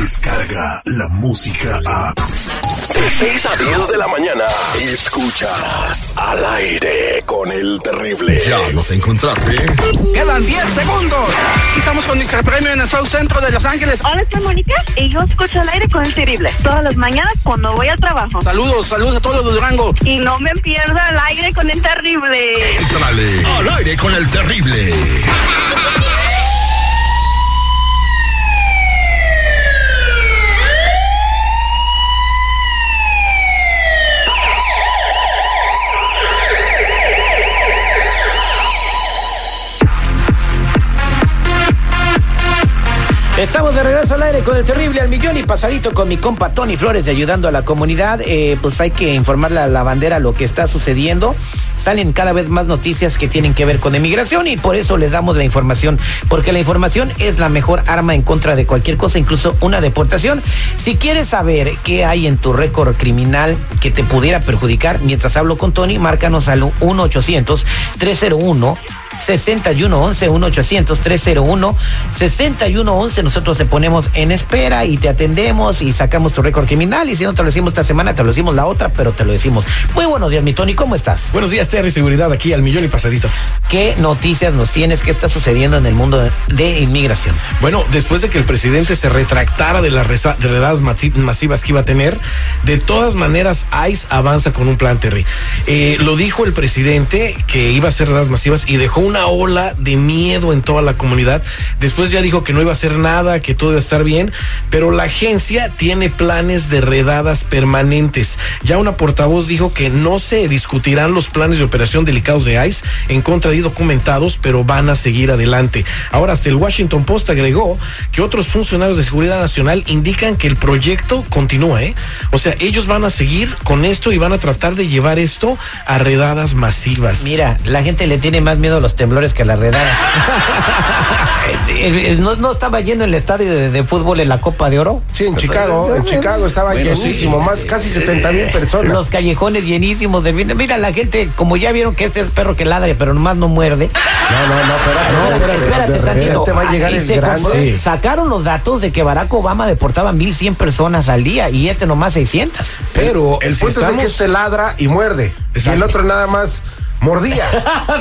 llega la música a... De 6 a 10 de la mañana, escuchas al aire con el terrible. Ya nos encontraste. Quedan 10 segundos. Estamos con Mr. Premio en el South Centro de Los Ángeles. Hola, soy Mónica y yo escucho al aire con el terrible. Todas las mañanas cuando voy al trabajo. Saludos, saludos a todos los de Durango. Y no me pierda al aire con el terrible. Entrale al aire con el terrible. Estamos de regreso al aire con el terrible al millón y pasadito con mi compa Tony Flores ayudando a la comunidad. Eh, pues hay que informarle a la bandera lo que está sucediendo. Salen cada vez más noticias que tienen que ver con emigración y por eso les damos la información, porque la información es la mejor arma en contra de cualquier cosa, incluso una deportación. Si quieres saber qué hay en tu récord criminal que te pudiera perjudicar, mientras hablo con Tony, márcanos al 1 800 301 6111 1800 301 6111 nosotros te ponemos en espera y te atendemos y sacamos tu récord criminal y si no te lo decimos esta semana te lo decimos la otra pero te lo decimos muy buenos días mi Tony ¿cómo estás? Buenos días Terry Seguridad aquí al millón y pasadito ¿qué noticias nos tienes? ¿qué está sucediendo en el mundo de, de inmigración? Bueno después de que el presidente se retractara de las redadas masivas que iba a tener de todas maneras ICE avanza con un plan Terry Eh, lo dijo el presidente que iba a hacer redadas masivas y dejó una ola de miedo en toda la comunidad después ya dijo que no iba a hacer nada que todo iba a estar bien pero la agencia tiene planes de redadas permanentes ya una portavoz dijo que no se discutirán los planes de operación delicados de ICE en contra de documentados, pero van a seguir adelante. Ahora, hasta el Washington Post agregó que otros funcionarios de seguridad nacional indican que el proyecto continúa, ¿eh? O sea, ellos van a seguir con esto y van a tratar de llevar esto a redadas masivas. Mira, la gente le tiene más miedo a los temblores que las redadas. Eh, eh, ¿No, no estaba yendo el estadio de, de fútbol en la Copa de Oro? Sí, en Chicago, en Chicago estaba Bueno, llenísimo, sí. más casi 70 mil personas. Los callejones llenísimos de. Mira, la gente, como ya vieron que este es perro que ladre, pero nomás no muerde. No, no, no, espérate, No, pero de- espérate de tantito. va a llegar Ah, y el compró- Sí. Sacaron los datos de que Barack Obama deportaba 1.100 personas al día y este nomás 600. Pero El si punto es de que este ladra y muerde. Y el otro nada más mordía.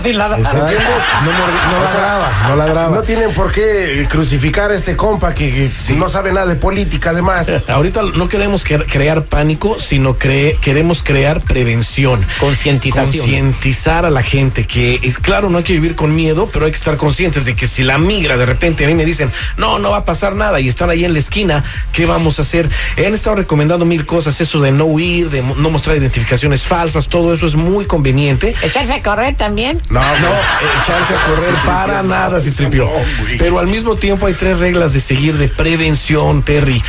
Sin nada. Exacto. No, no ladraba, no ladraba. No tienen por qué crucificar a este compa que, que no sabe nada de política además. Ahorita no queremos cre- crear pánico, sino cre- queremos crear prevención. Concientización. Concientizar a la gente que, es claro, no hay que vivir con miedo, pero hay que estar conscientes de que si la migra de repente a mí me dicen, no, no va a pasar nada y están ahí en la esquina, ¿qué vamos a hacer? Han estado recomendando mil cosas, eso de no huir, de no mostrar identificaciones falsas, todo eso es muy conveniente. Echarse a correr también. No, No, echarse a correr para nada, si tripió. Pero al mismo tiempo hay tres reglas de seguir de prevención, Terry.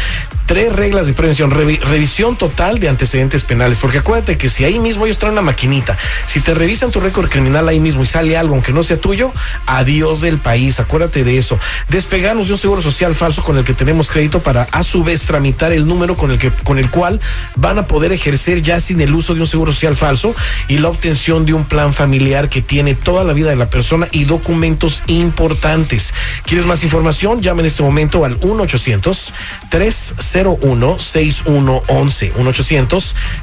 Tres reglas de prevención. Revi- revisión total de antecedentes penales. Porque acuérdate que si ahí mismo ellos traen una maquinita, si te revisan tu récord criminal ahí mismo y sale algo aunque no sea tuyo, adiós del país. Acuérdate de eso. Despegarnos de un seguro social falso con el que tenemos crédito para a su vez tramitar el número con el que con el cual van a poder ejercer ya sin el uso de un seguro social falso y la obtención de un plan familiar que tiene toda la vida de la persona y documentos importantes. ¿Quieres más información? Llama en este momento al 1-800-301-6111.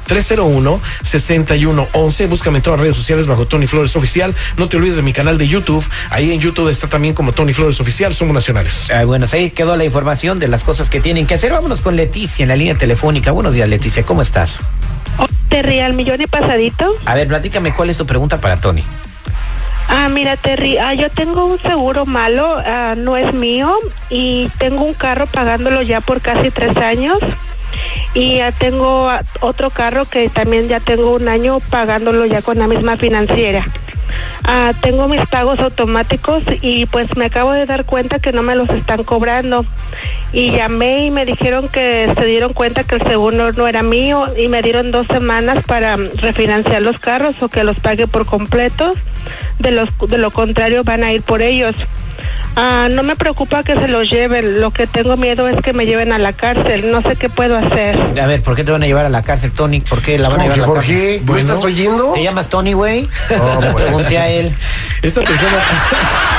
1-800-301-6111. Búscame en todas las redes sociales bajo Tony Flores Oficial. No te olvides de mi canal de YouTube. Ahí en YouTube está también como Tony Flores Oficial. Somos nacionales. Bueno, ahí quedó la información de las cosas que tienen que hacer. Vámonos con Leticia en la línea telefónica. Buenos días, Leticia. ¿Cómo estás? Terry, al millón y pasadito. A ver, platícame cuál es tu pregunta para Tony. Ah, mira, Terry, ah, yo tengo un seguro malo, ah, no es mío, y tengo un carro pagándolo ya por casi tres años. Y ah, tengo ah, otro carro que también ya tengo un año pagándolo ya con la misma financiera. Ah, tengo mis pagos automáticos y pues me acabo de dar cuenta que no me los están cobrando. Y llamé y me dijeron que se dieron cuenta que el seguro no era mío y me dieron dos semanas para refinanciar los carros o que los pague por completo. De, los, de lo contrario van a ir por ellos. Ah, no me preocupa que se los lleven. Lo que tengo miedo es que me lleven a la cárcel. No sé qué puedo hacer. A ver, ¿por qué te van a llevar a la cárcel, Tony? ¿Por qué la van a ¿Cómo llevar a la por cárcel? qué? ¿No estás oyendo? ¿Te llamas Tony, güey? No, pues. Pregunté a él. Esta persona.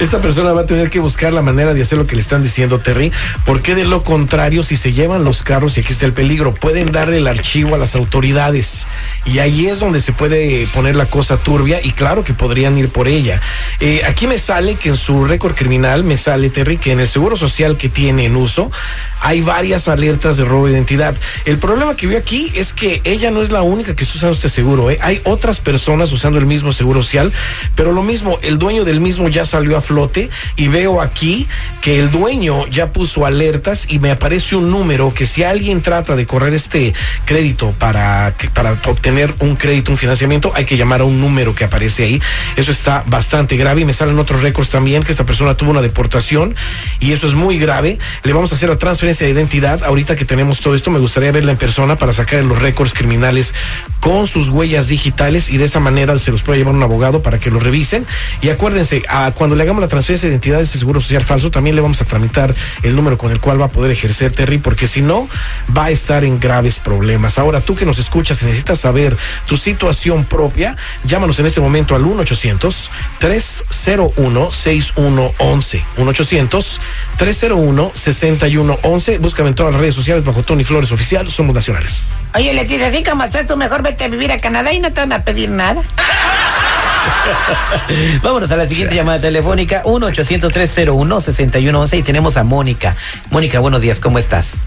Esta persona va a tener que buscar la manera de hacer lo que le están diciendo, Terry, porque de lo contrario, si se llevan los carros, y aquí está el peligro, pueden darle el archivo a las autoridades. Y ahí es donde se puede poner la cosa turbia y claro que podrían ir por ella. Eh, aquí me sale que en su récord criminal, me sale, Terry, que en el seguro social que tiene en uso, hay varias alertas de robo de identidad. El problema que veo aquí es que ella no es la única que está usando este seguro. ¿eh? Hay otras personas usando el mismo seguro social, pero lo mismo, el dueño del mismo ya salió a flote y veo aquí que el dueño ya puso alertas y me aparece un número que si alguien trata de correr este crédito para, para obtener un crédito, un financiamiento, hay que llamar a un número que aparece ahí. Eso está bastante grave y me salen otros récords también que esta persona tuvo una deportación y eso es muy grave. Le vamos a hacer la transferencia de identidad. Ahorita que tenemos todo esto, me gustaría verla en persona para sacar los récords criminales con sus huellas digitales y de esa manera se los puede llevar un abogado para que lo revisen. Y acuérdense, cuando le hagamos la transferencia de identidad de ese seguro social falso, también le vamos a tramitar el número con el cual va a poder ejercer Terry, porque si no, va a estar en graves problemas. Ahora, tú que nos escuchas y necesitas saber tu situación propia, llámanos en este momento al 1-800-301-6111. 1-800-301-6111. Búscame en todas las redes sociales bajo Tony Flores Oficial. Somos nacionales. Oye, Leticia, así como estás, tú mejor vete a vivir a Canadá y no te van a pedir nada. Vámonos a la siguiente llamada telefónica, 1-800-301-6111 y tenemos a Mónica. Mónica, buenos días, ¿cómo estás?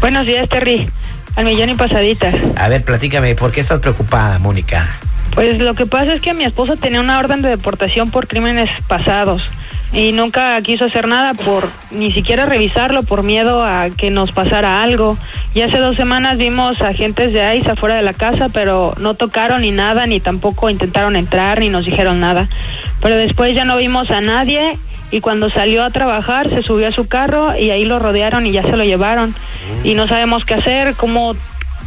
Buenos días, Terry. Al millón y pasaditas. A ver, platícame, ¿por qué estás preocupada, Mónica? Pues lo que pasa es que mi esposo tenía una orden de deportación por crímenes pasados y nunca quiso hacer nada por ni siquiera revisarlo por miedo a que nos pasara algo. Y hace dos semanas vimos agentes de ICE afuera de la casa, pero no tocaron ni nada, ni tampoco intentaron entrar, ni nos dijeron nada. Pero después ya no vimos a nadie y cuando salió a trabajar se subió a su carro y ahí lo rodearon y ya se lo llevaron. Y no sabemos qué hacer, cómo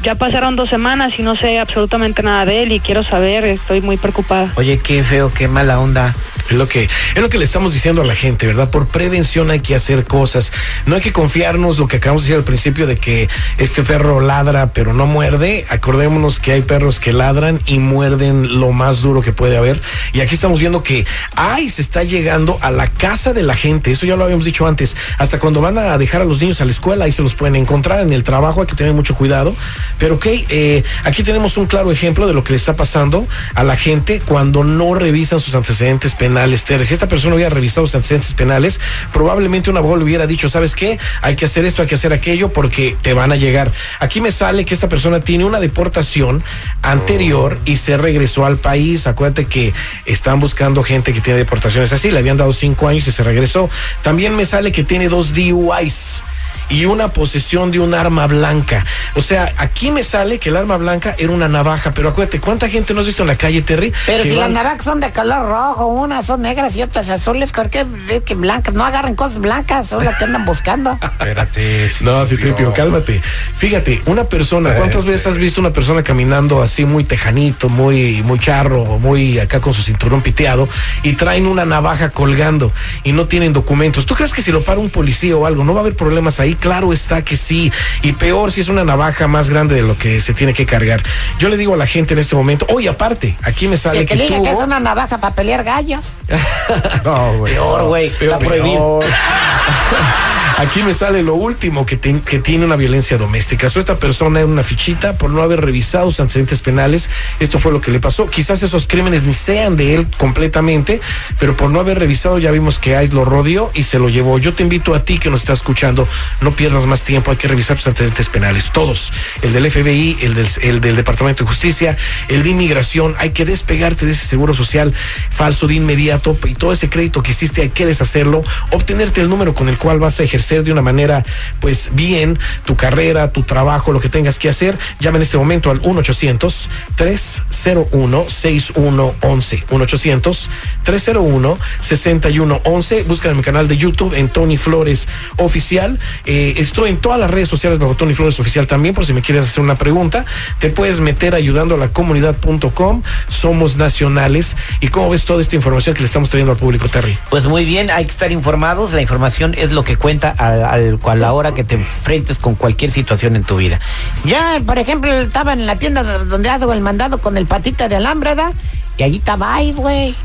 ya pasaron dos semanas y no sé absolutamente nada de él y quiero saber, estoy muy preocupada. Oye, qué feo, qué mala onda. Es lo que es lo que le estamos diciendo a la gente, ¿verdad? Por prevención hay que hacer cosas. No hay que confiarnos lo que acabamos de decir al principio de que este perro ladra pero no muerde. Acordémonos que hay perros que ladran y muerden lo más duro que puede haber. Y aquí estamos viendo que ay se está llegando a la casa de la gente. Eso ya lo habíamos dicho antes. Hasta cuando van a dejar a los niños a la escuela ahí se los pueden encontrar en el trabajo. Hay que tener mucho cuidado. Pero ok, eh, aquí tenemos un claro ejemplo de lo que le está pasando a la gente cuando no revisan sus antecedentes penales. Ter. Si esta persona hubiera revisado sus antecedentes penales, probablemente un abogado le hubiera dicho, ¿sabes qué? Hay que hacer esto, hay que hacer aquello, porque te van a llegar. Aquí me sale que esta persona tiene una deportación anterior y se regresó al país. Acuérdate que están buscando gente que tiene deportaciones así. Le habían dado cinco años y se regresó. También me sale que tiene dos DUIs y una posesión de un arma blanca. O sea, aquí me sale que el arma blanca era una navaja, pero acuérdate, ¿cuánta gente no has visto en la calle, Terry? Pero si las naranjas son de color rojo, unas son negras y otras azules, ¿por qué que blancas? No agarren cosas blancas, son las que andan buscando. Espérate. No, sí, Tripio, cálmate. Fíjate, una persona, ¿cuántas Este. veces has visto una persona caminando así muy tejanito, muy, muy charro, muy acá con su cinturón piteado y traen una navaja colgando y no tienen documentos? ¿Tú crees que si lo para un policía o algo no va a haber problemas ahí? Claro está que sí. Y peor si es una navaja más grande de lo que se tiene que cargar. Yo le digo a la gente en este momento, oye, aparte, aquí me Si sale el que le diga que es una navaja para pelear gallos. No, güey. Peor, güey, está prohibido. Aquí me sale lo último que, tiene una violencia doméstica. So, esta persona en una fichita por no haber revisado sus antecedentes penales. Esto fue lo que le pasó. Quizás esos crímenes ni sean de él completamente, pero por no haber revisado ya vimos que Ice lo rodeó y se lo llevó. Yo te invito a ti que nos estás escuchando, no pierdas más tiempo, hay que revisar tus antecedentes penales, todos. El del FBI, el del, el del Departamento de Justicia, el de Inmigración. Hay que despegarte de ese seguro social falso de inmediato y todo ese crédito que hiciste hay que deshacerlo, obtenerte el número con el cual vas a ejercer de una manera pues bien tu carrera, tu trabajo, lo que tengas que hacer. Llama en este momento al 1 800 301 6111 1 800 301 6111 Busca en mi canal de YouTube en Tony Flores Oficial. Eh, estoy en todas las redes sociales bajo Tony Flores Oficial también, por si me quieres hacer una pregunta. Te puedes meter ayudando a la comunidad.com. Somos nacionales. ¿Y cómo ves toda esta información que le estamos trayendo al público, Terry? Pues muy bien, hay que estar informados. La información es lo que cuenta al, a la hora que te enfrentes con cualquier situación en tu vida. Ya, por ejemplo, estaba en la tienda donde hago el mandado con el patita de alambre, ¿da? Y allí estaba ahí, güey.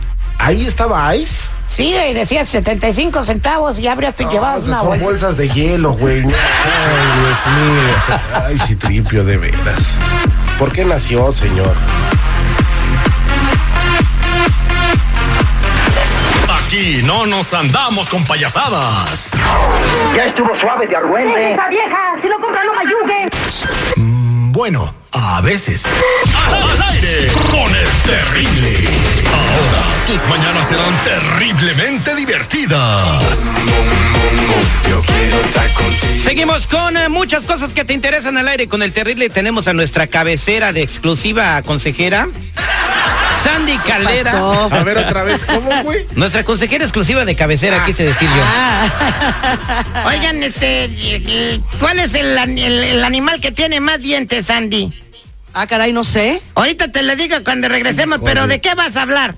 Ahí estaba Ice. Sí, y decía 75 centavos y y Ah, llevabas esas una son bolsa. bolsas de hielo, güey. Ay, Dios mío. Ay, sí, tripio, de veras. ¿Por qué nació, señor? Aquí no nos andamos con payasadas. Ya estuvo suave de argüente. ¡Esa vieja! ¡Si no compra, no me ayude! Mm, Bueno, a veces. Al aire con el terrible. Ahora tus mañanas serán terriblemente divertidas. Seguimos con eh, muchas cosas que te interesan al aire con el terrible. Tenemos a nuestra cabecera de exclusiva consejera, Sandy Caldera. A ver otra vez, ¿cómo, güey? Nuestra consejera exclusiva de cabecera, quise decir yo. Ah. Oigan, este, eh, ¿cuál es el, el- el animal que tiene más dientes, Andy? Ah, caray, no sé. Ahorita te lo digo cuando regresemos, pero ¿de qué vas a hablar?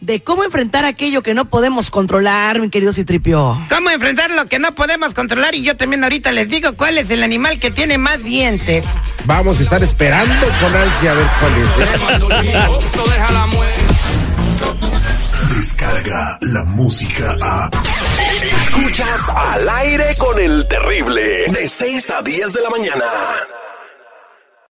De cómo enfrentar aquello que no podemos controlar, mi querido Citripio. ¿Cómo enfrentar lo que no podemos controlar? Y yo también ahorita les digo cuál es el animal que tiene más dientes. Vamos a estar esperando con ansia a ver cuál es. ¿eh? Descarga la música a. Escuchas al aire con el terrible. De 6 a 10 de la mañana.